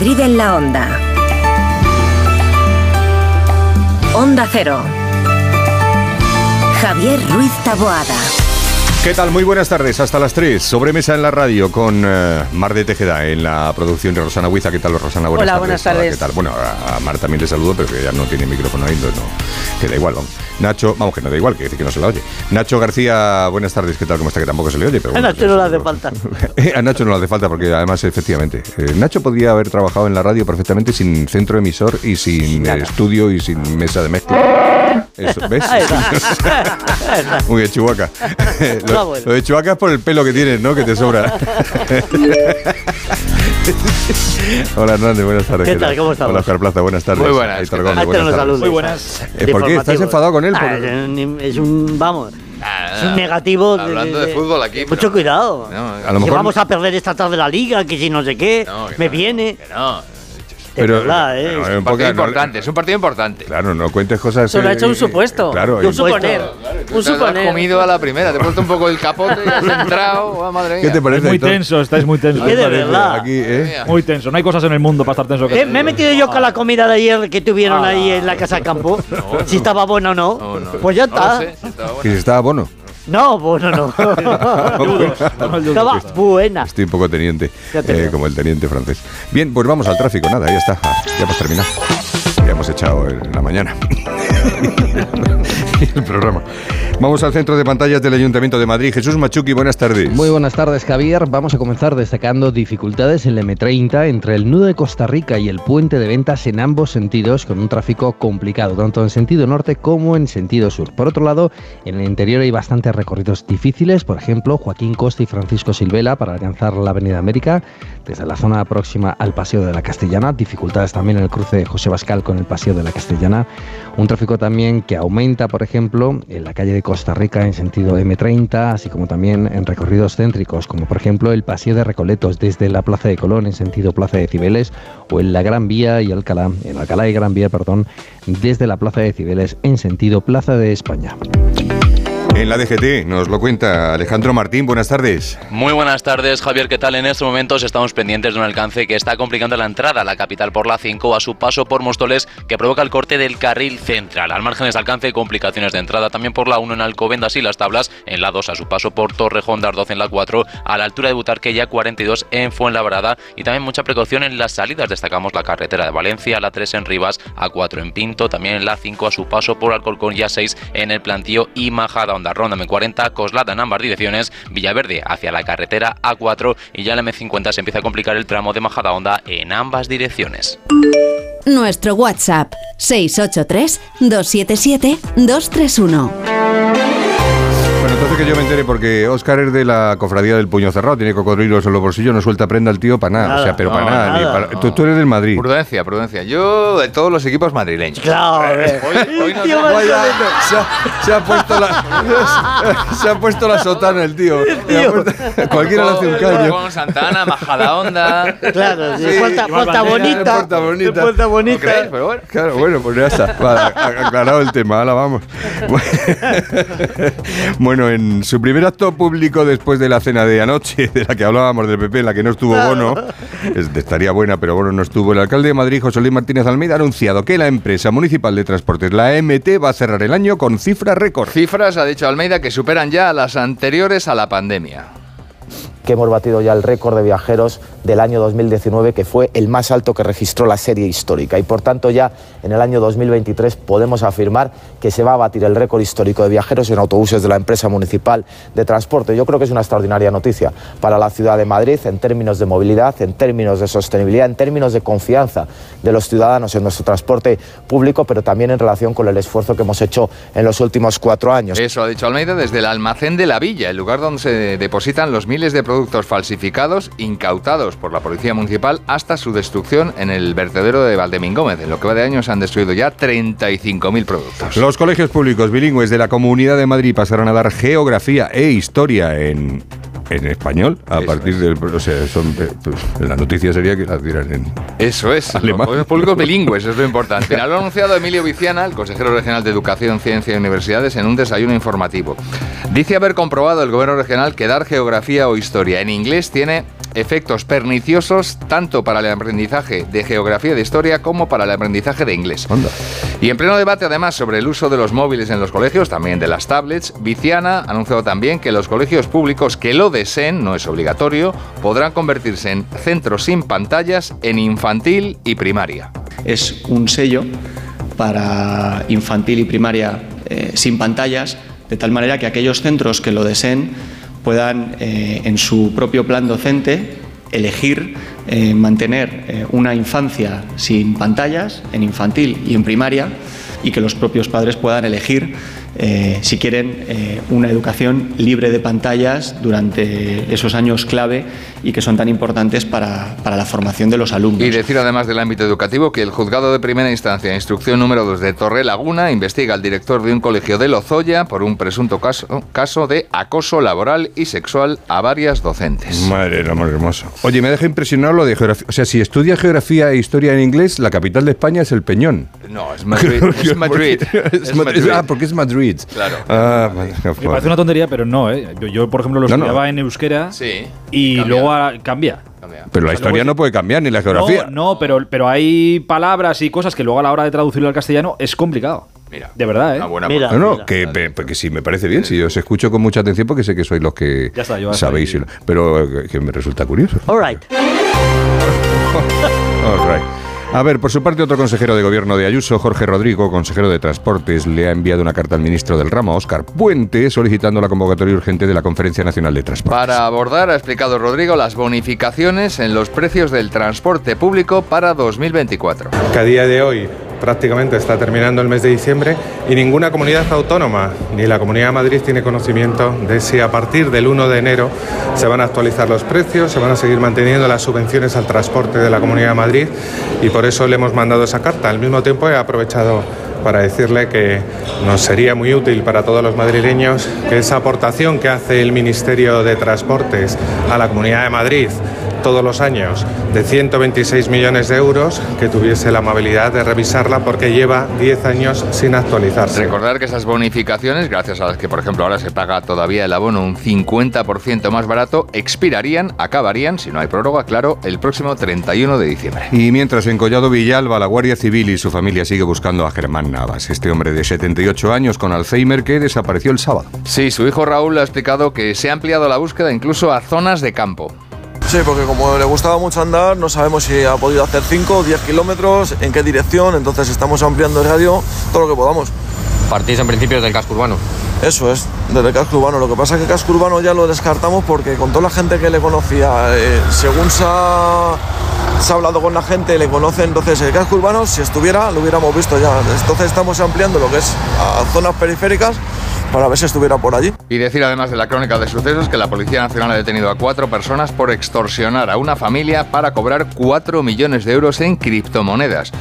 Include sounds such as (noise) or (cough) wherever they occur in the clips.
Madrid en la onda. Onda Cero. Javier Ruiz Taboada. ¿Qué tal? Muy buenas tardes, hasta las 3. Sobremesa en la radio con eh, Mar de Tejeda en la producción de Rosana Huiza. ¿Qué tal, Rosana? Buenas Hola, tardes. buenas tardes. ¿Qué tal? Bueno, a Mar también le saludo, pero que ya no tiene micrófono ahí, entonces no, que da igual. Vamos. Nacho, vamos, que no da igual, que dice que no se la oye. Nacho García, buenas tardes, ¿qué tal? ¿Cómo está? Que tampoco se le oye. Pero a Nacho no le hace falta. (laughs) a Nacho no le hace falta, porque además, efectivamente, eh, Nacho podría haber trabajado en la radio perfectamente sin centro emisor y sin estudio y sin mesa de mezcla. Eso, (laughs) ¿Ves? (laughs) Muy bien, Chihuahua. lo, lo de Chihuahua es por el pelo que tienes, ¿no? Que te sobra. (laughs) Hola Hernández, buenas tardes. ¿Qué tal? ¿Cómo estás? Hola Oscar Plaza, buenas tardes. Muy buenas. Aitor Gómez, buenas tardes. Muy buenas. Eh, ¿Por qué? ¿Estás enfadado con él? Ah, es un, vamos, es un negativo. Hablando de, fútbol aquí. Mucho pero- cuidado. No, A lo que mejor- vamos a perder esta tarde la liga, que si no sé qué, No, que me no, viene. que no. De verdad, ¿eh? pero Es un un poco- partido no- importante, es un partido importante. Claro, no cuentes cosas. Solo ha eh, hecho un eh, supuesto. Claro, un y- suponer. Tú Un te lo has suponer. comido a la primera, te he puesto un poco el capote has (laughs) entrado. oh, madre mía. ¿Qué te parece? muy Aitor? tenso, estáis muy tenso. ¿Qué de verdad? Aquí, ¿eh? Muy tenso. No hay cosas en el mundo para estar tenso. que- Eh, me he metido yo con la comida de ayer que tuvieron ahí en la casa campo. si estaba buena o no. No, no, pues ya está. si estaba bueno. No, bueno, no. (laughs) Estaba buena. Estoy un poco teniente, eh, como el teniente francés. Bien, pues vamos al tráfico, nada, ya está. Ah, ya hemos terminado. Ya hemos echado en la mañana (laughs) el programa. Vamos al centro de pantallas del Ayuntamiento de Madrid. Jesús Machuqui, buenas tardes. Muy buenas tardes, Javier. Vamos a comenzar destacando dificultades en la M30 entre el nudo de Costa Rica y el puente de ventas en ambos sentidos, con un tráfico complicado, tanto en sentido norte como en sentido sur. Por otro lado, en el interior hay bastantes recorridos difíciles, por ejemplo, Joaquín Costa y Francisco Silvela para alcanzar la Avenida América, desde la zona próxima al Paseo de la Castellana. Dificultades también en el cruce de José Bascal con el Paseo de la Castellana. Un tráfico también que aumenta, por ejemplo, en la calle de Costa Rica en sentido M30, así como también en recorridos céntricos, como por ejemplo el Paseo de Recoletos desde la Plaza de Colón en sentido Plaza de Cibeles, o en la Gran Vía y Alcalá, en Alcalá y Gran Vía, perdón, desde la Plaza de Cibeles en sentido Plaza de España. En la DGT nos lo cuenta Alejandro Martín, buenas tardes. Muy buenas tardes, Javier. ¿Qué tal? En estos momentos estamos pendientes de un alcance que está complicando la entrada a la capital por la 5 a su paso por Móstoles, que provoca el corte del carril central. Al margen de ese alcance, complicaciones de entrada también por la 1 en Alcobendas y las tablas, en la 2 a su paso por Torrejón de Ardoz en la 4, a la altura de Butarqueya 42 en Fuenlabrada y también mucha precaución en las salidas. Destacamos la carretera de Valencia, la 3 en Rivas, a 4 en Pinto, también en la 5 a su paso por Alcorcón y a 6 en el Plantío y Majada Onda Ronda M40, Coslada en ambas direcciones, Villaverde hacia la carretera A4 y ya la M50 se empieza a complicar el tramo de Majada Onda en ambas direcciones. Nuestro WhatsApp 683-277-231. Bueno, entonces que yo me entere porque Óscar es de la cofradía del puño cerrado, tiene cocodrilos en los bolsillos, no suelta prenda el tío para nada. Nada. o sea, pero No, para nada. nada, para- no. tú, tú eres del Madrid. Prudencia, prudencia. Yo de todos los equipos madrileños. Claro, ver. Hoy, hoy no Tío, más Vaya, se, ha, se ha puesto la se ha puesto la sotana el tío. Se ha puesto- cualquiera le hace un caño. Con Santana, Majada Onda. Claro, sí. Sí, Puerta, puerta bonita. puerta bonita. Puerta ¿No bonita. crees? Pero bueno. Claro, bueno, pues ya está. Vale, aclarado el tema, ahora vamos. (laughs) Bueno, en su primer acto público después de la cena de anoche, (laughs) de la que hablábamos del PP, en la que no estuvo Bono, es- estaría buena, pero Bono no estuvo, el alcalde de Madrid, José Luis Martínez Almeida, ha anunciado que la empresa municipal de transportes, la MT, va a cerrar el año con cifra récord. Cifras, ha dicho Almeida, que superan ya a las anteriores a la pandemia. Que hemos batido ya el récord de viajeros del año 2019, que fue el más alto que registró la serie histórica. Y por tanto ya en el año 2023 podemos afirmar que se va a batir el récord histórico de viajeros en autobuses de la empresa municipal de transporte. Yo creo que es una extraordinaria noticia para la ciudad de Madrid en términos de movilidad, en términos de sostenibilidad, en términos de confianza de los ciudadanos en nuestro transporte público, pero también en relación con el esfuerzo que hemos hecho en los últimos cuatro años. Eso ha dicho Almeida desde el almacén de la villa, el lugar donde se depositan los miles de productos falsificados incautados por la Policía Municipal hasta su destrucción en el vertedero de Valdemín Gómez. En lo que va de año se han destruido ya 35.000 productos. Los colegios públicos bilingües de la Comunidad de Madrid pasarán a dar geografía e historia en, en español a Eso partir es. del... O sea, son, eh, pues, la noticia sería que las dieran en... Eso es, (laughs) Alemán. los públicos bilingües, es lo importante. Lo ha anunciado Emilio Viciana, el consejero regional de Educación, Ciencia y Universidades, en un desayuno informativo. Dice haber comprobado el gobierno regional que dar geografía o historia en inglés tiene efectos perniciosos tanto para el aprendizaje de geografía y de historia como para el aprendizaje de inglés. Y en pleno debate, además, sobre el uso de los móviles en los colegios, también de las tablets, Viciana ha anunciado también que los colegios públicos que lo deseen, no es obligatorio, podrán convertirse en centros sin pantallas en infantil y primaria. Es un sello para infantil y primaria eh, sin pantallas, de tal manera que aquellos centros que lo deseen puedan eh, en su propio plan docente elegir eh, mantener eh, una infancia sin pantallas en infantil y en primaria y que los propios padres puedan elegir eh, si quieren eh, una educación libre de pantallas durante esos años clave y que son tan importantes para, para la formación de los alumnos. Y decir además del ámbito educativo que el juzgado de primera instancia, instrucción número 2 de Torre Laguna, investiga al director de un colegio de Lozoya por un presunto caso, caso de acoso laboral y sexual a varias docentes. Madre del amor hermoso. Oye, me deja impresionado lo de geografía. O sea, si estudias geografía e historia en inglés, la capital de España es el Peñón. No, es Madrid. (laughs) es Madrid. (laughs) Es Es Madrid. Madrid. Ah, porque es Madrid. Claro. Ah, vale. Me parece una tontería, pero no, ¿eh? Yo, yo, por ejemplo, lo No, no. estudiaba en euskera Sí. y Cambia. luego ah, cambia. Pero la historia no puede cambiar, ni la geografía. No, no, pero, pero hay palabras y cosas que luego a la hora de traducirlo al castellano es complicado. Mira. De verdad, ¿eh? Una buena Mira. No, no, que, pe- porque sí, me parece bien. Si os escucho con mucha atención, porque sé que sois los que Ya está, yo sabéis. lo- Pero eh, que me resulta curioso. All right. (laughs) All right. A ver, por su parte, otro consejero de gobierno de Ayuso, Jorge Rodrigo, consejero de Transportes, le ha enviado una carta al ministro del ramo, Óscar Puente, solicitando la convocatoria urgente de la Conferencia Nacional de Transportes. Para abordar, ha explicado Rodrigo, las bonificaciones en los precios del transporte público para 2024. que a día de hoy prácticamente está terminando el mes de diciembre y ninguna comunidad autónoma, ni la Comunidad de Madrid, tiene conocimiento de si a partir del 1 de enero se van a actualizar los precios, se van a seguir manteniendo las subvenciones al transporte de la Comunidad de Madrid y por eso le hemos mandado esa carta. Al mismo tiempo he aprovechado para decirle que nos sería muy útil para todos los madrileños que esa aportación que hace el Ministerio de Transportes a la Comunidad de Madrid todos los años de 126 millones de euros, que tuviese la amabilidad de revisarla porque lleva 10 años sin actualizarse. Recordar que esas bonificaciones, gracias a las que, por ejemplo, ahora se paga todavía el abono un 50% más barato, expirarían, acabarían, si no hay prórroga, claro, el próximo 31 de diciembre. Y mientras en Collado Villalba la Guardia Civil y su familia sigue buscando a Germán Navas, este hombre de 78 años con Alzheimer que desapareció el sábado. Sí, su hijo Raúl ha explicado que se ha ampliado la búsqueda incluso a zonas de campo. Sí, porque como le gustaba mucho andar, no sabemos si ha podido hacer 5 o 10 kilómetros, en qué dirección, entonces estamos ampliando el radio todo lo que podamos. Partís en principio del casco urbano. Eso es, desde el casco urbano. Lo que pasa es que el casco urbano ya lo descartamos porque con toda la gente que le conocía, eh, según se ha, se ha hablado con la gente, le conoce, entonces el casco urbano, si estuviera, lo hubiéramos visto ya. Entonces estamos ampliando lo que es a zonas periféricas para ver si estuviera por allí. Y decir además de la crónica de sucesos que la Policía Nacional ha detenido a cuatro personas por extorsionar a una familia para cobrar 4 millones de euros en criptomonedas.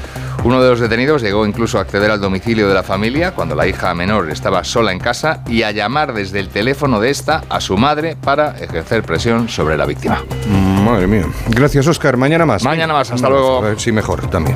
Uno de los detenidos llegó incluso a acceder al domicilio de la familia cuando la hija menor estaba sola en casa y a llamar desde el teléfono de esta a su madre para ejercer presión sobre la víctima. Madre mía. Gracias, Oscar. Mañana más. Mañana más. Hasta luego. A ver si mejor también.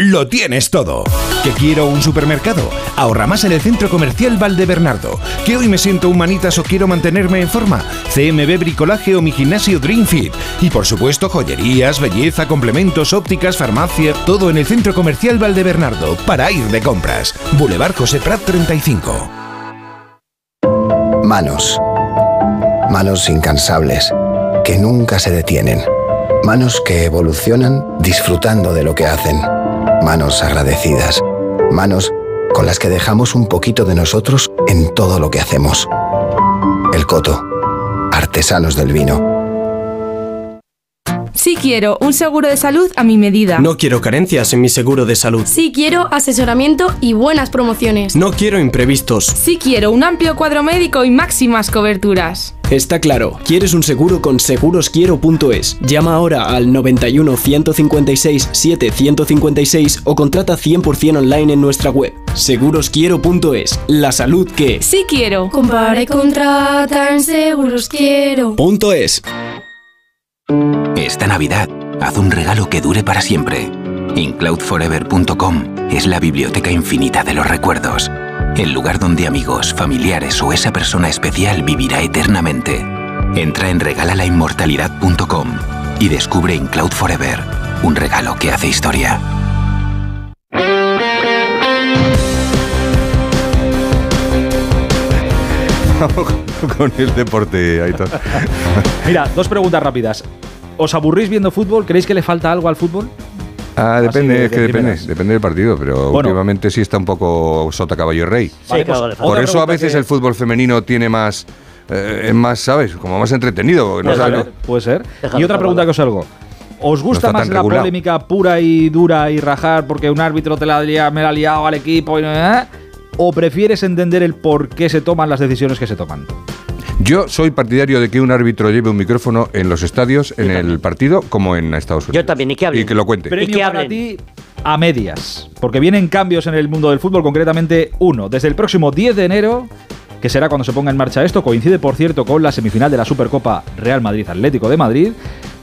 Lo tienes todo. ¿Que quiero un supermercado? Ahorra más en el Centro Comercial Valdebernardo. ¿Que hoy me siento humanitas o quiero mantenerme en forma? CMB Bricolaje o mi gimnasio Dream Fit. Y por supuesto joyerías, belleza, complementos, ópticas, farmacia, todo en el Centro Comercial Valdebernardo para ir de compras. Boulevard José Prat 35. Manos. Manos incansables, que nunca se detienen. Manos que evolucionan disfrutando de lo que hacen. Manos agradecidas. Manos con las que dejamos un poquito de nosotros en todo lo que hacemos. El Coto. Artesanos del vino. Sí quiero un seguro de salud a mi medida. No quiero carencias en mi seguro de salud. Sí quiero asesoramiento y buenas promociones. No quiero imprevistos. Sí quiero un amplio cuadro médico y máximas coberturas. Está claro, quieres un seguro con segurosquiero.es. Llama ahora al 91 156 7156 o contrata 100% online en nuestra web. Segurosquiero.es. La salud que Sí quiero. Compara y contrata en Seguros Quiero. Punto es. Esta Navidad, haz un regalo que dure para siempre. Incloudforever.com es la biblioteca infinita de los recuerdos. El lugar donde amigos, familiares o esa persona especial vivirá eternamente. Entra en regalalainmortalidad.com y descubre Incloud Forever, un regalo que hace historia. (laughs) con el deporte, Aitor. Mira, dos preguntas rápidas. ¿Os aburrís viendo fútbol? ¿Creéis que le falta algo al fútbol? Ah, depende, de- es que de depende, primeras. depende del partido, pero Bueno. últimamente sí está un poco sota caballo y rey. Vale, pues, Por eso a veces que- el fútbol femenino tiene más, eh, es más, ¿sabes? Como más entretenido. no Puede sabe- ser, puede ser. Déjalo y otra pregunta que os hago. ¿Os gusta más la regulado. polémica pura y dura y rajar porque un árbitro te la lia- me la ha liado al equipo? Y, ¿eh? ¿O prefieres entender el por qué se toman las decisiones que se toman? Yo soy partidario de que un árbitro lleve un micrófono en los estadios, en el partido, como en Estados Unidos. Yo también, y que hablen. Y que lo cuente. Premio que para ti a medias, porque vienen cambios en el mundo del fútbol, concretamente uno. Desde el próximo 10 de enero, que será cuando se ponga en marcha esto, coincide por cierto con la semifinal de la Supercopa Real Madrid-Atlético de Madrid,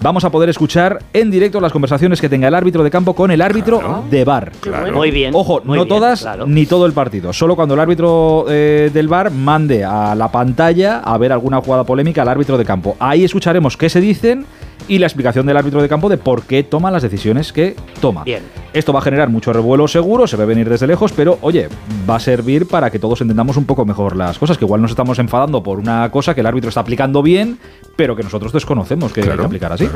vamos a poder escuchar en directo las conversaciones que tenga el árbitro de campo con el árbitro de bar. Muy bien. Ojo, muy no bien, todas claro. ni todo el partido. Solo cuando el árbitro eh, del bar mande a la pantalla a ver alguna jugada polémica al árbitro de campo. Ahí escucharemos qué se dicen y la explicación del árbitro de campo de por qué toma las decisiones que toma. Bien. Esto va a generar mucho revuelo seguro, se ve venir desde lejos, pero oye, va a servir para que todos entendamos un poco mejor las cosas, que igual nos estamos enfadando por una cosa que el árbitro está aplicando bien, pero que nosotros desconocemos que hay que aplicar así.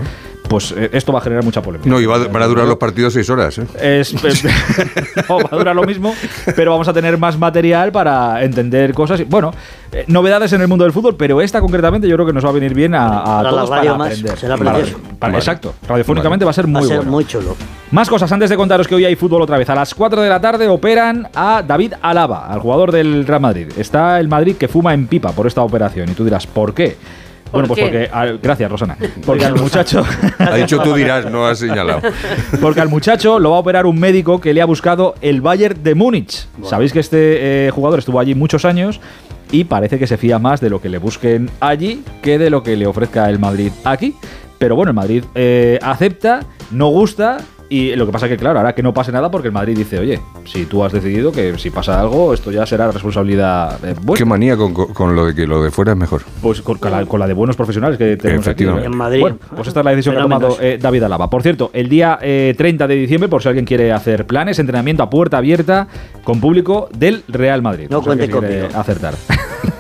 Pues eh, esto va a generar mucha polémica. No, y va- van a durar los partidos seis horas. ¿eh? Es, es- (laughs) no, va a durar lo mismo, pero vamos a tener más material para entender cosas. y- Bueno, eh, novedades en el mundo del fútbol, pero esta concretamente yo creo que nos va a venir bien a, a Para la todos radio para más, aprender. será para- exacto, radiofónicamente va a ser muy Va a ser bueno. muy chulo. Más cosas antes de contaros que hoy hay fútbol otra vez. A las 4 de la tarde operan a David Alaba, al jugador del Real Madrid. Está el Madrid que fuma en pipa por esta operación y tú dirás, ¿por qué? Bueno, pues qué? porque. al- gracias, Rosana. Porque al muchacho. (laughs) Ha dicho tú dirás, no has señalado. (laughs) Porque al muchacho lo va a operar un médico que le ha buscado el Bayern de Múnich. Sabéis que este eh, jugador estuvo allí muchos años y parece que se fía más de lo que le busquen allí que de lo que le ofrezca el Madrid aquí. Pero bueno, el Madrid eh, acepta, no gusta. Y lo que pasa que, claro, ahora que no pase nada porque el Madrid dice, oye, si tú has decidido que si pasa algo, esto ya será responsabilidad eh, Qué vuestra. manía con, con- con lo de que lo de fuera es mejor. Pues con, con la, con la de buenos profesionales que tenemos aquí. En Madrid. Bueno, pues esta es la decisión que ha tomado eh, David Alaba. Por cierto, el día eh, 30 de diciembre, por si alguien quiere hacer planes, entrenamiento a puerta abierta con público del Real Madrid. No si alguien cuente quiere conmigo. acertar. (laughs)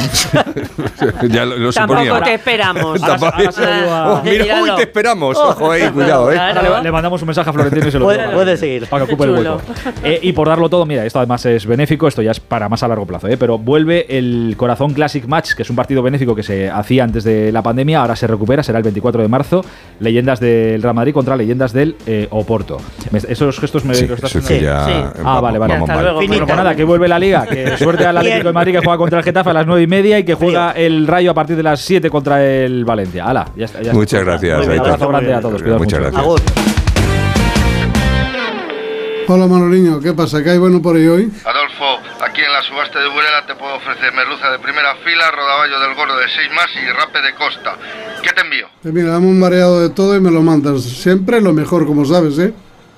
(laughs) ya lo, lo Tampoco suponía. te esperamos. (laughs) Ahora se- ahora se lo digo a- Oh, mira, uy, Míralo. te esperamos. Ojo ahí, cuidado, eh. Claro. Ahora le, le mandamos un mensaje a Florentino y se lo Puede- digo. puede seguir. Para que ocupe el Chulo. hueco. Eh, y por darlo todo, mira, esto además es benéfico, esto ya es para más a largo plazo, ¿eh? pero vuelve el Corazón Classic Match, que es un partido benéfico que se hacía antes de la pandemia, ahora se recupera, será el 24 de marzo, leyendas del Real Madrid contra leyendas del eh, Oporto. Me- esos gestos me Sí, los estás eso es que haciendo? ya sí. Ah, vamos- vale, vale. Hasta luego. Bueno, pues nada, que vuelve la liga, que suerte al Atlético de Madrid que juega contra el Getafe a las 9 y media y que juega el Rayo a partir de las 7 contra el Valencia. Hala, ya está. ya está. Muchas gracias, Muy bien, Aitor. abrazo grande a todos, cuidaos Muchas mucho. gracias. Hola Manoliño, ¿qué pasa? ¿Qué hay bueno por ahí hoy? Adolfo, aquí en la subasta de Burela te puedo ofrecer merluza de primera fila, rodaballo del gordo de 6 más y rape de costa. ¿Qué te envío? Pues mira, dame un mareado de todo y me lo mandas. Siempre lo mejor, como sabes, ¿eh?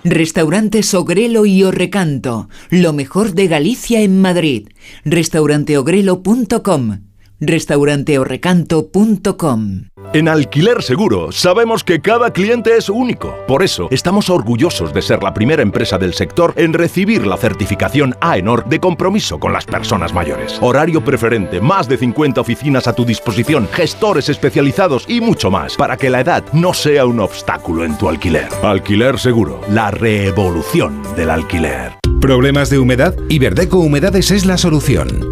Restaurantes Ogrelo y Orrecanto, lo mejor de Galicia en Madrid. Restauranteogrelo.com, restauranteorrecanto.com. En Alquiler Seguro sabemos que cada cliente es único. Por eso estamos orgullosos de ser la primera empresa del sector en recibir la certificación AENOR de compromiso con las personas mayores. Horario preferente, más de 50 oficinas a tu disposición, gestores especializados y mucho más para que la edad no sea un obstáculo en tu alquiler. Alquiler Seguro, la revolución del alquiler. ¿Problemas de humedad? Iberdeco Humedades es la solución.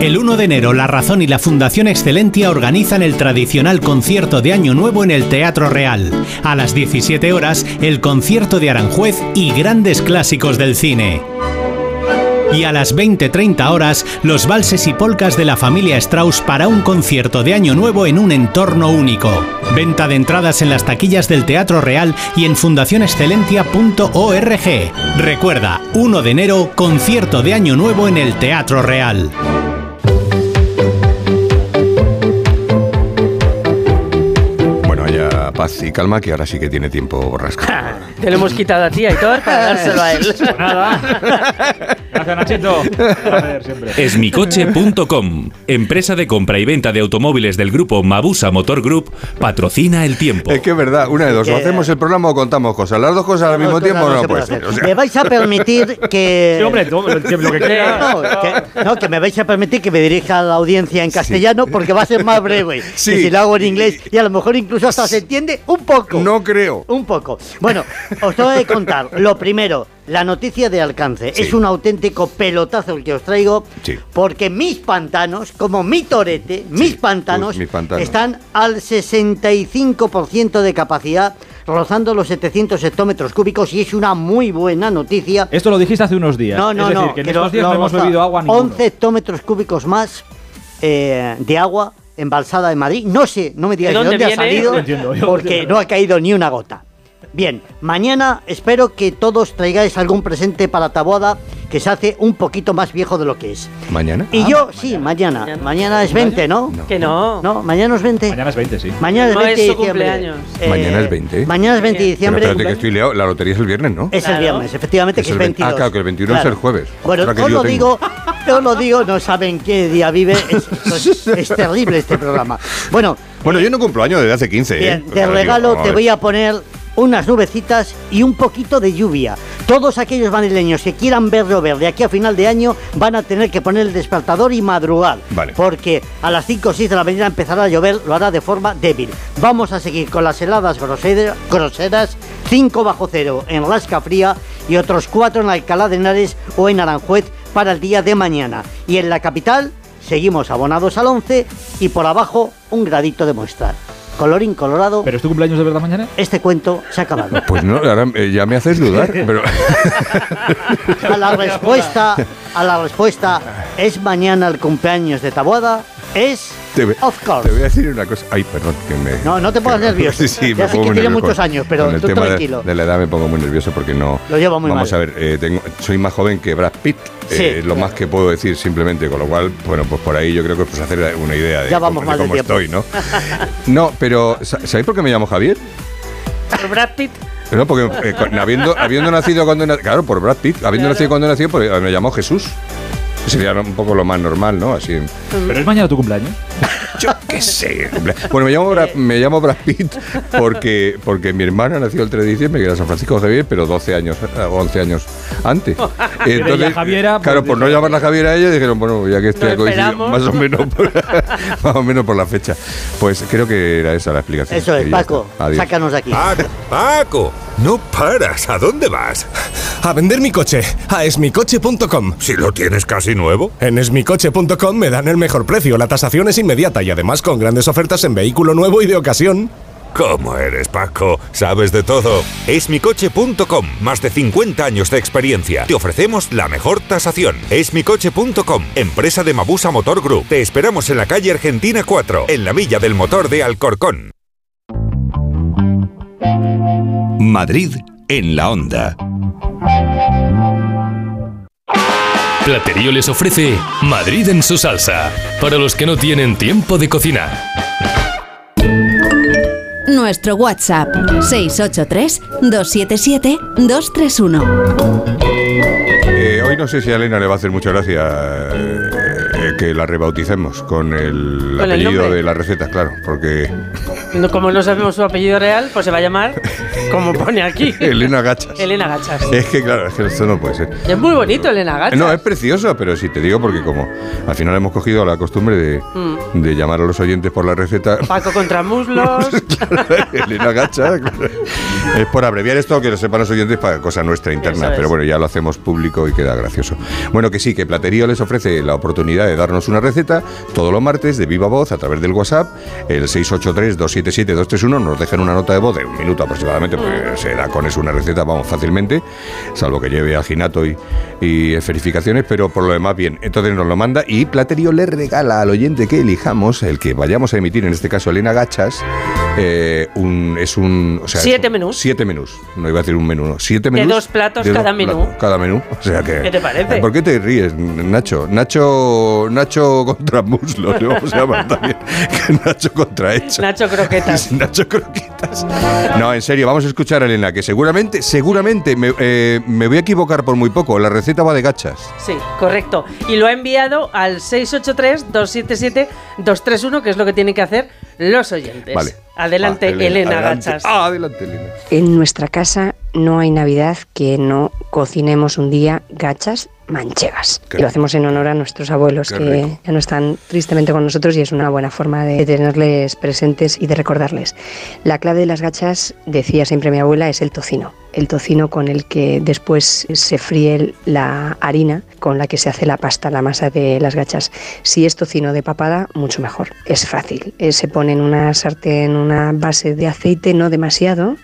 El 1 de enero, La Razón y la Fundación Excelentia organizan el tradicional concierto de Año Nuevo en el Teatro Real. A las 17 horas, el concierto de Aranjuez y grandes clásicos del cine. Y a las 20-30 horas, los valses y polcas de la familia Strauss para un concierto de Año Nuevo en un entorno único. Venta de entradas en las taquillas del Teatro Real y en fundacionexcelentia.org. Recuerda, 1 de enero, concierto de Año Nuevo en el Teatro Real. Paz y calma, que ahora sí que tiene tiempo borrasca. (laughs) Te lo hemos quitado a ti, Aitor, para (laughs) dárselo a él. (laughs) Gracias, Nachito. A. Esmicoche.com, empresa de compra y venta de automóviles del grupo Mabusa Motor Group, patrocina el tiempo. Es que es verdad, una de dos, o Que- hacemos el programa o contamos cosas. Las dos cosas al mismo tiempo no no se puede ser. hacer. o sea. Me vais a permitir que. (laughs) Sí, hombre, tú, lo que- lo que quiera. No, que, no, que me vais a permitir que me dirija a la audiencia en castellano porque va a ser más breve. (laughs) Sí. Que si lo hago en inglés y a lo mejor incluso hasta se entiende un poco. No creo. Un poco. Bueno, os tengo que contar. Lo primero, la noticia de alcance. Sí. Es un auténtico pelotazo el que os traigo. Sí. Porque mis pantanos, como mi torete, mis pantanos, tus- mis pantanos. están al 65% de capacidad, rozando los 700 hectómetros cúbicos y es una muy buena noticia. Esto lo dijiste hace unos días. No, no, es decir, no. que en que estos lo- días no hemos bebido agua ninguno. 11 hectómetros cúbicos más eh, de agua embalsada en Madrid. No sé, no me digas ¿De de dónde dónde, ha salido, No entiendo, porque entiendo. no ha caído ni una gota. Bien, mañana espero que todos traigáis algún presente para Taboada que se hace un poquito más viejo de lo que es. ¿Mañana? Y Ah, yo, sí, mañana. Mañana es 20, ¿no? Que no. No, mañana es 20. Mañana es 20, sí. Mañana es No 20 es de su diciembre. cumpleaños. Eh, Mañana es 20. Mañana es 20 de Pero diciembre. espérate que estoy liado. La lotería es el viernes, ¿no? Es el viernes, efectivamente, que es el vein- 22. Ah, claro, que el 21 es el jueves. Bueno, lío lo digo, os lo digo, no saben qué día vive. Es, es- es terrible este programa. Bueno, Bueno, yo no cumplo años desde hace 15. bien, ¿eh? de regalo digo, te voy a poner unas nubecitas y un poquito de lluvia. Todos aquellos madrileños que quieran ver llover de aquí a final de año van a tener que poner el despertador y madrugar. Vale. Porque a las 5 o 6 de la mañana empezará a llover, lo hará de forma débil. Vamos a seguir con las heladas grosera- groseras, 5 bajo cero en Lasca Fría y otros 4 en Alcalá de Henares o en Aranjuez para el día de mañana. Y en la capital seguimos abonados al 11 y por abajo un gradito de muestra. Colorín colorado, ¿Pero es tu cumpleaños de verdad mañana? este cuento se ha acabado. (laughs) Pues no, ahora eh, ya me haces dudar. (laughs) Pero A la respuesta, a la respuesta, ¿es mañana el cumpleaños de Taboada? Es, voy- of course. te voy a decir una cosa. Ay, perdón, que me. No, no te pongas (laughs) nervioso. (laughs) Sí, sí, Ya me sé pongo que tiene muchos años, pero con el tú tema tranquilo. De, la edad me pongo muy nervioso porque no. Lo llevo muy Vamos mal. a ver, eh, tengo, soy más joven que Brad Pitt. Sí. eh, lo más que puedo decir simplemente, con lo cual, bueno, pues por ahí yo creo que os hacer una idea de Ya vamos cómo, de mal de cómo estoy, ¿no? (laughs) No, pero ¿sa- ¿sabéis por qué me llamo Javier? Por Brad Pitt. No, porque eh, habiendo, habiendo nacido cuando na- claro, por Brad Pitt, habiendo Claro. nacido cuando nació, pues me llamó Jesús. Sería un poco lo más normal, ¿no? Así. ¿Pero es mañana tu cumpleaños? (laughs) Yo qué sé. Bueno, me llamo, Brad, me llamo Brad Pitt porque, porque mi hermana nació el 3 de diciembre, que era San Francisco Javier, pero 12 años, eh, 11 años antes. (laughs) Ella Javiera, pues, claro, por no llamarla Javiera a ella, dijeron, bueno, ya que estoy esperamos. más o menos por, (laughs) más o menos por la fecha. Pues creo que era esa la explicación. Eso es, Paco, sácanos de aquí. Paco, no paras. ¿A dónde vas? A vender mi coche a esmicoche.com. Si lo tienes casi nuevo. En esmicoche.com me dan el mejor precio, la tasación es inmediata y además con grandes ofertas en vehículo nuevo y de ocasión. ¿Cómo eres, Paco? Sabes de todo. Esmicoche.com. Más de 50 años de experiencia. Te ofrecemos la mejor tasación. Esmicoche.com. Empresa de Mabusa Motor Group. Te esperamos en la calle Argentina 4, en la Villa del Motor de Alcorcón. Madrid en la onda. Platerío les ofrece Madrid en su salsa, para los que no tienen tiempo de cocinar. Nuestro WhatsApp 683-277-231. Eh, hoy no sé si a Elena le va a hacer mucha gracia eh, que la rebauticemos con el el apellido de la receta, claro, porque Como no sabemos su apellido real, pues se va a llamar como pone aquí. (laughs) Elena Gachas. Elena Gachas. Es que claro, es que esto no puede ser. Es muy bonito Elena Gachas. No, es precioso, pero sí te digo porque como al final hemos cogido la costumbre de, Mm. de llamar a los oyentes por la receta, (laughs) Paco contra muslos. (laughs) Elena Gacha, claro. es por abreviar esto, que lo sepan los oyentes para cosa nuestra interna, es. pero bueno, ya lo hacemos público y queda gracioso. Bueno, que sí, que Platerío les ofrece la oportunidad de darnos una receta todos los martes de viva voz a través del WhatsApp, el 683-277-231, nos dejen una nota de voz de un minuto aproximadamente, pues será con eso una receta, vamos, fácilmente, salvo que lleve aginato y, y verificaciones, pero por lo demás bien. Entonces nos lo manda y Platerío le regala al oyente que elijamos, el que vayamos a emitir, en este caso Elena Gachas, eh, un, es un... o sea, Siete un- menús. Siete menús, no iba a decir un menú, no, siete De menús. dos platos de cada menú. platos cada menú, o sea que... ¿Qué te parece? ¿Por qué te ríes, Nacho? Nacho, Nacho contra muslo, le vamos a llamar también. (laughs) Nacho contra hecho. Nacho Croquetas. (laughs) Nacho Croquetas. No, en serio, vamos a escuchar a Elena, que seguramente, seguramente, me, eh, me voy a equivocar por muy poco, la receta va de gachas. Sí, correcto. Y lo ha enviado al 683-277-231, que es lo que tienen que hacer los oyentes. Vale. Adelante, Ah, Elena, adelante. Gachas. Ah, adelante, Elena. En nuestra casa no hay Navidad que no cocinemos un día gachas manchegas. Y lo hacemos en honor a nuestros abuelos Qué que rico. ya no están tristemente con nosotros y es una buena forma de tenerles presentes y de recordarles. La clave de las gachas, decía siempre mi abuela, es el tocino. El tocino con el que después se fríe la harina con la que se hace la pasta, la masa de las gachas. Si es tocino de papada, mucho mejor. Es fácil. Eh, Se pone en una sartén una base de aceite, no demasiado,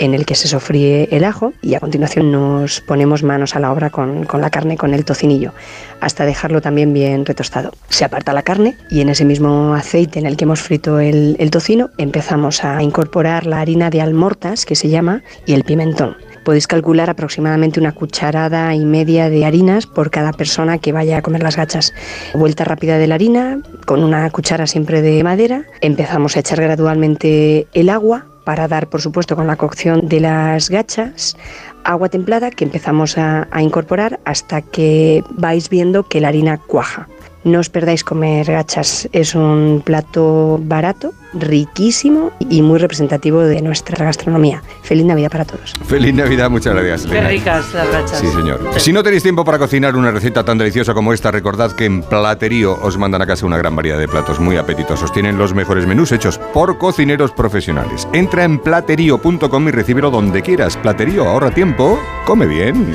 en el que se sofríe el ajo y a continuación nos ponemos manos a la obra con, con la carne, con el tocinillo, hasta dejarlo también bien retostado. Se aparta la carne y en ese mismo aceite en el que hemos frito el, el tocino empezamos a incorporar la harina de almortas, que se llama, y el pimentón. Podéis calcular aproximadamente una cucharada y media de harinas por cada persona que vaya a comer las gachas. Vuelta rápida de la harina, con una cuchara siempre de madera. Empezamos a echar gradualmente el agua para dar, por supuesto, con la cocción de las gachas, agua templada que empezamos a, incorporar hasta que vais viendo que la harina cuaja. No os perdáis comer gachas, es un plato barato, riquísimo y muy representativo de nuestra gastronomía. Feliz Navidad para todos. Feliz Navidad, muchas gracias. Qué ricas las gachas. Sí, señor. Si no tenéis tiempo para cocinar una receta tan deliciosa como esta, recordad que en Platerío os mandan a casa una gran variedad de platos muy apetitosos. Tienen los mejores menús hechos por cocineros profesionales. Entra en platerío.com y recíbelo donde quieras. Platerío ahorra tiempo, come bien.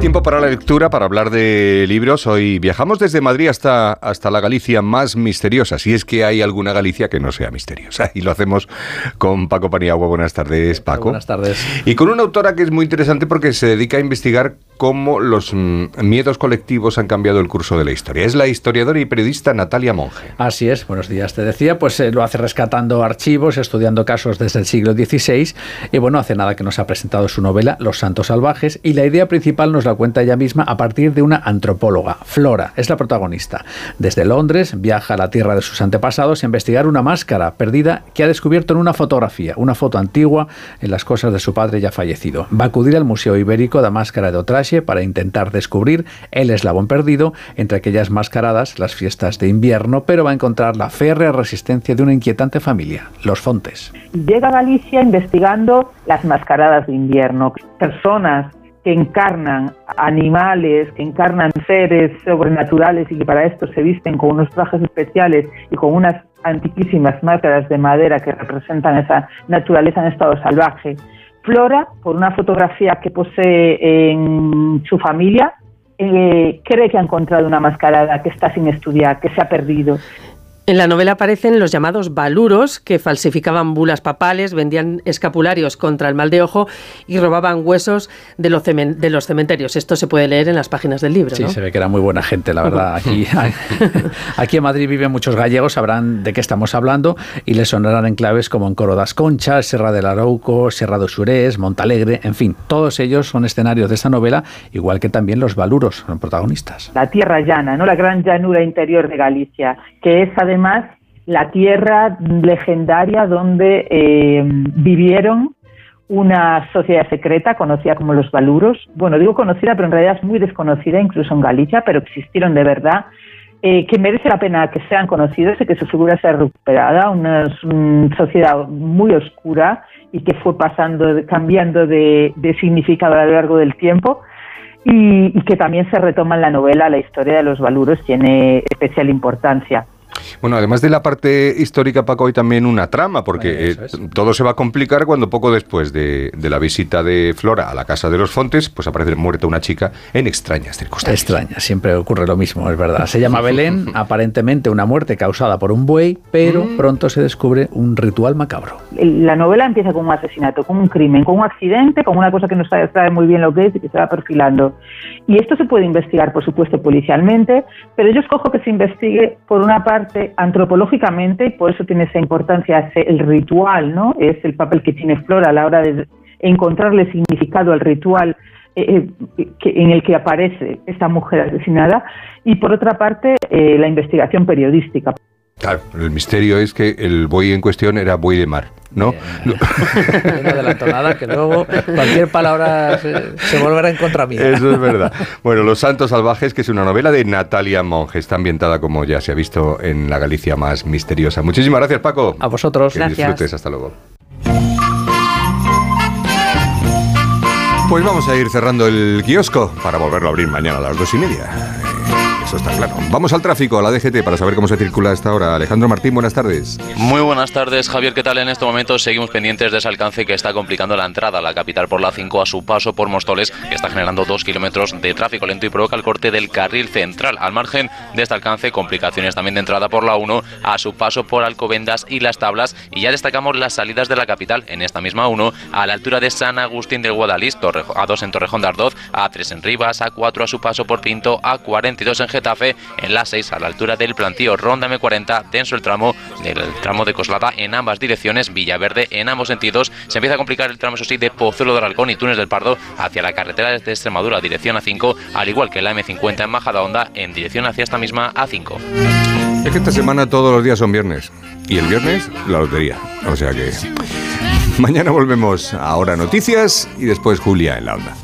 Tiempo para la lectura, para hablar de libros. Hoy viajamos desde Madrid hasta, hasta la Galicia más misteriosa, si es que hay alguna Galicia que no sea misteriosa. Y lo hacemos con Paco Paniagua. Buenas tardes, Paco. Buenas tardes. Y con una autora que es muy interesante porque se dedica a investigar cómo los mm, miedos colectivos han cambiado el curso de la historia. Es la historiadora y periodista Natalia Monge. Así es, buenos días. Te decía, pues eh, lo hace rescatando archivos, estudiando casos desde el siglo XVI. Y bueno, hace nada que nos ha presentado su novela Los Santos Salvajes. Y la idea principal nos la cuenta ella misma a partir de una antropóloga. Flora es la protagonista. Desde Londres viaja a la tierra de sus antepasados a investigar una máscara perdida que ha descubierto en una fotografía, una foto antigua en las cosas de su padre ya fallecido. Va a acudir al Museo Ibérico de Máscara de Otrache para intentar descubrir el eslabón perdido entre aquellas mascaradas, las fiestas de invierno, pero va a encontrar la férrea resistencia de una inquietante familia, los Fontes. Llega Galicia investigando las mascaradas de invierno, personas que encarnan animales, que encarnan seres sobrenaturales y que para esto se visten con unos trajes especiales y con unas antiquísimas máscaras de madera que representan esa naturaleza en estado salvaje. Flora, por una fotografía que posee en su familia, eh, cree que ha encontrado una mascarada que está sin estudiar, que se ha perdido. En la novela aparecen los llamados baluros, que falsificaban bulas papales, vendían escapularios contra el mal de ojo y robaban huesos de los, de los cementerios. Esto se puede leer en las páginas del libro. Sí, se ve que era muy buena gente, la verdad. Aquí, (laughs) (laughs) aquí en Madrid viven muchos gallegos, sabrán de qué estamos hablando y les sonarán en claves como en Coro das Conchas, Serra del Arauco, Serra do Xurés, Montalegre, en fin, todos ellos son escenarios de esta novela, igual que también los baluros son protagonistas. La tierra llana, ¿no? la gran llanura interior de Galicia, que es además la tierra legendaria donde eh, vivieron una sociedad secreta conocida como los Baluros. Bueno, digo conocida, pero en realidad es muy desconocida, incluso en Galicia, pero existieron de verdad, eh, que merece la pena que sean conocidos y que su figura sea recuperada. Una, sociedad muy oscura y que fue pasando, cambiando de, significado a lo largo del tiempo. Y, y que también se retoma en la novela, la historia de los Baluros tiene especial importancia. Bueno, además de la parte histórica, Paco, hay también una trama, porque eh, todo se va a complicar cuando poco después de, la visita de Flora a la casa de los Fontes, pues aparece muerta una chica en extrañas circunstancias. Extraña, siempre ocurre lo mismo, es verdad. Se llama Belén, (laughs) aparentemente una muerte causada por un buey, pero mm. pronto se descubre un ritual macabro. La novela empieza con un asesinato, con un crimen, con un accidente, con una cosa que no sabe, muy bien lo que es y que se va perfilando. Y esto se puede investigar, por supuesto, policialmente, pero yo escojo que se investigue por una parte antropológicamente y por eso tiene esa importancia el ritual, ¿no? Es el papel que tiene Flora a la hora de encontrarle significado al ritual eh, eh, en el que aparece esta mujer asesinada y por otra parte eh, la investigación periodística. Claro, el misterio es que el buey en cuestión era buey de mar, ¿no? no adelanto (laughs) nada, que luego cualquier palabra se, volverá en contra mía. Eso es verdad. Bueno, Los Santos Salvajes, que es una novela de Natalia Monge, está ambientada como ya se ha visto en la Galicia más misteriosa. Muchísimas gracias, Paco. A vosotros. Que disfrutes, hasta luego. Pues vamos a ir cerrando el kiosco para volverlo a abrir mañana a las dos y media está claro. Vamos al tráfico, a la DGT, para saber cómo se circula a esta hora. Alejandro Martín, buenas tardes. Muy buenas tardes, Javier. ¿Qué tal? En este momento seguimos pendientes de ese alcance que está complicando la entrada a la capital por la 5 a su paso por Mostoles, que está generando dos kilómetros de tráfico lento y provoca el corte del carril central. Al margen de este alcance, complicaciones también de entrada por la 1 a su paso por Alcobendas y Las Tablas. Y ya destacamos las salidas de la capital en esta misma 1 a la altura de San Agustín del Guadalís, a 2 en Torrejón de Ardoz, a 3 en Rivas, a 4 a su paso por Pinto, a 42 en Getafe, en la 6 a la altura del plantío Ronda M40, denso el tramo del tramo de Coslada en ambas direcciones, Villaverde en ambos sentidos. Se empieza a complicar el tramo, eso de Pozuelo del Halcón y Túnez del Pardo hacia la carretera de Extremadura, dirección A5, al igual que la M50 en Majadahonda en dirección hacia esta misma A5. Es que esta semana todos los días son viernes. Y el viernes, la lotería. O sea que. (laughs) Mañana volvemos Ahora Noticias y después Julia en la onda.